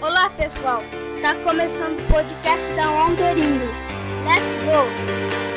Olá pessoal, está começando o podcast da Wonder English. Let's go!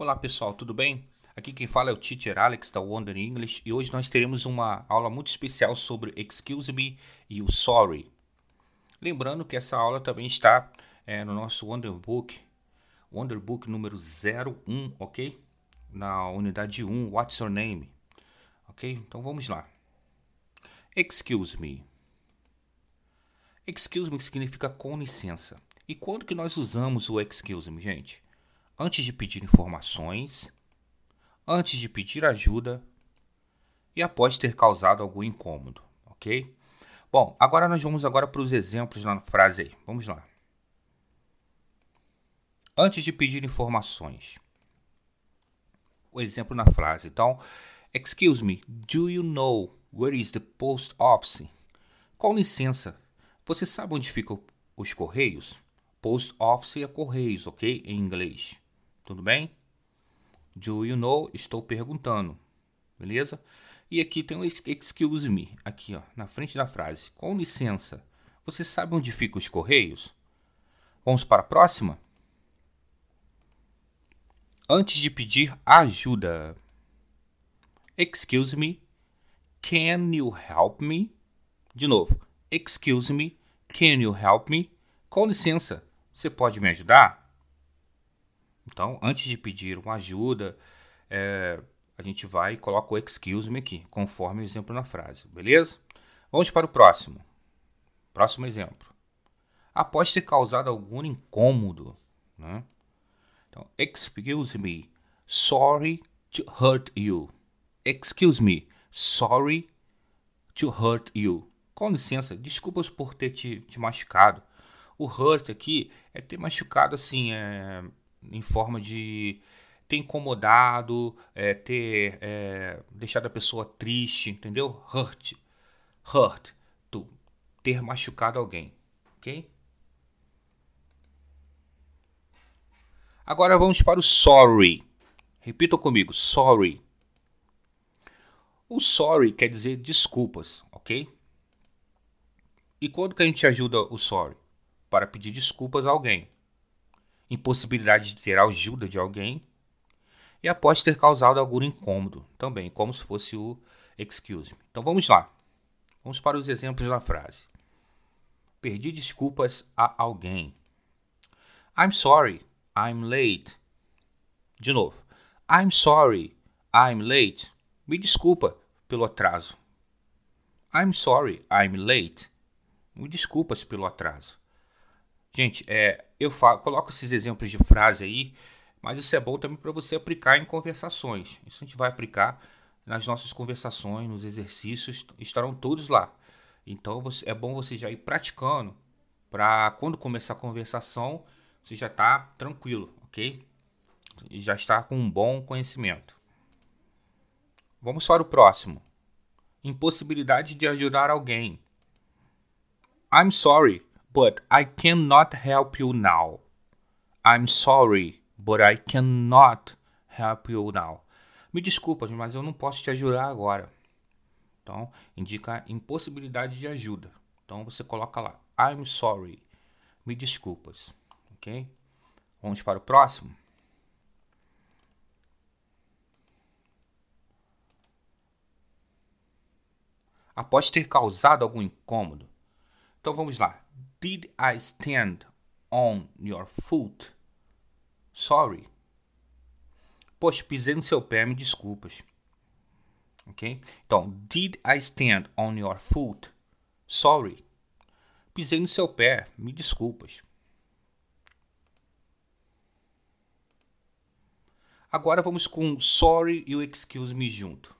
Olá pessoal, tudo bem? Aqui quem fala é o Teacher Alex da Wonder English e hoje nós teremos uma aula muito especial sobre Excuse Me e o Sorry. Lembrando que essa aula também está é, no nosso Wonderbook, Wonderbook número 01, ok? Na unidade 1, What's Your Name? Ok? Então vamos lá. Excuse me. Excuse me significa com licença. E quando que nós usamos o excuse me, gente? Antes de pedir informações, antes de pedir ajuda e após ter causado algum incômodo, ok? Bom, agora nós vamos agora para os exemplos na frase aí. Vamos lá. Antes de pedir informações. O exemplo na frase. Então, excuse me, do you know where is the post office? Com licença, você sabe onde ficam os correios? Post office é correios, ok? Em inglês. Tudo bem? Do you know? Estou perguntando. Beleza? E aqui tem um excuse me, aqui ó, na frente da frase. Com licença, você sabe onde ficam os correios? Vamos para a próxima? Antes de pedir ajuda. Excuse me, can you help me? De novo, excuse me, can you help me? Com licença, você pode me ajudar? Então, antes de pedir uma ajuda, é, a gente vai e coloca o excuse me aqui, conforme o exemplo na frase, beleza? Vamos para o próximo. Próximo exemplo. Após ter causado algum incômodo, né? Então, excuse me, sorry to hurt you. Excuse me, sorry to hurt you. Com licença, desculpas por ter te, te machucado. O hurt aqui é ter machucado assim, é, em forma de ter incomodado, é, ter é, deixado a pessoa triste, entendeu? Hurt. Hurt. Tu ter machucado alguém. Ok? Agora vamos para o sorry. Repitam comigo: sorry. O sorry quer dizer desculpas, ok? E quando que a gente ajuda o sorry? Para pedir desculpas a alguém impossibilidade de ter ajuda de alguém e após ter causado algum incômodo, também, como se fosse o excuse me. Então vamos lá. Vamos para os exemplos da frase. Perdi desculpas a alguém. I'm sorry, I'm late. De novo. I'm sorry, I'm late. Me desculpa pelo atraso. I'm sorry, I'm late. Me desculpas pelo atraso. Gente, é, eu falo, coloco esses exemplos de frase aí, mas isso é bom também para você aplicar em conversações. Isso a gente vai aplicar nas nossas conversações, nos exercícios, estarão todos lá. Então é bom você já ir praticando para quando começar a conversação você já está tranquilo, ok? E já está com um bom conhecimento. Vamos para o próximo. Impossibilidade de ajudar alguém. I'm sorry, but I cannot help you now. I'm sorry, but I cannot help you now. Me desculpa, mas eu não posso te ajudar agora. Então, indica impossibilidade de ajuda. Então, você coloca lá, I'm sorry, me desculpas, ok? Vamos para o próximo. Após ter causado algum incômodo. Então, vamos lá. Did I stand on your foot? Sorry. Poxa, pisei no seu pé, me desculpas. Ok? Então, did I stand on your foot? Sorry. Pisei no seu pé, me desculpas. Agora vamos com sorry e o excuse me junto.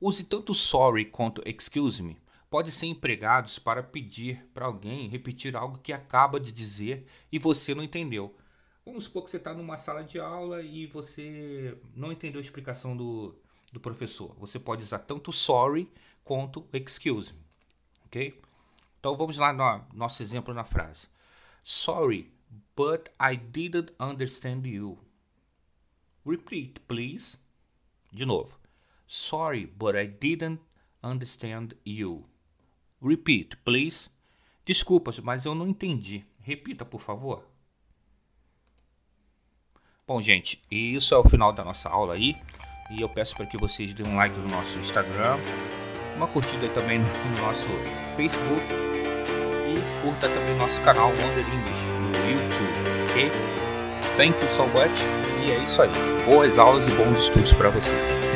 Use tanto sorry quanto excuse me podem ser empregados para pedir para alguém repetir algo que acaba de dizer e você não entendeu. Vamos supor que você está numa sala de aula e você não entendeu a explicação do, do professor. Você pode usar tanto sorry quanto excuse me. Ok? Então vamos lá no nosso exemplo na frase. Sorry, but I didn't understand you. Repeat, please. De novo. Sorry, but I didn't understand you. Repeat, please. Desculpas, mas eu não entendi. Repita, por favor. Bom, gente, isso é o final da nossa aula aí. E eu peço para que vocês deem um like no nosso Instagram, uma curtida também no nosso Facebook e curta também nosso canal Wonder English no YouTube, ok? Thank you so much e é isso aí. Boas aulas e bons estudos para vocês.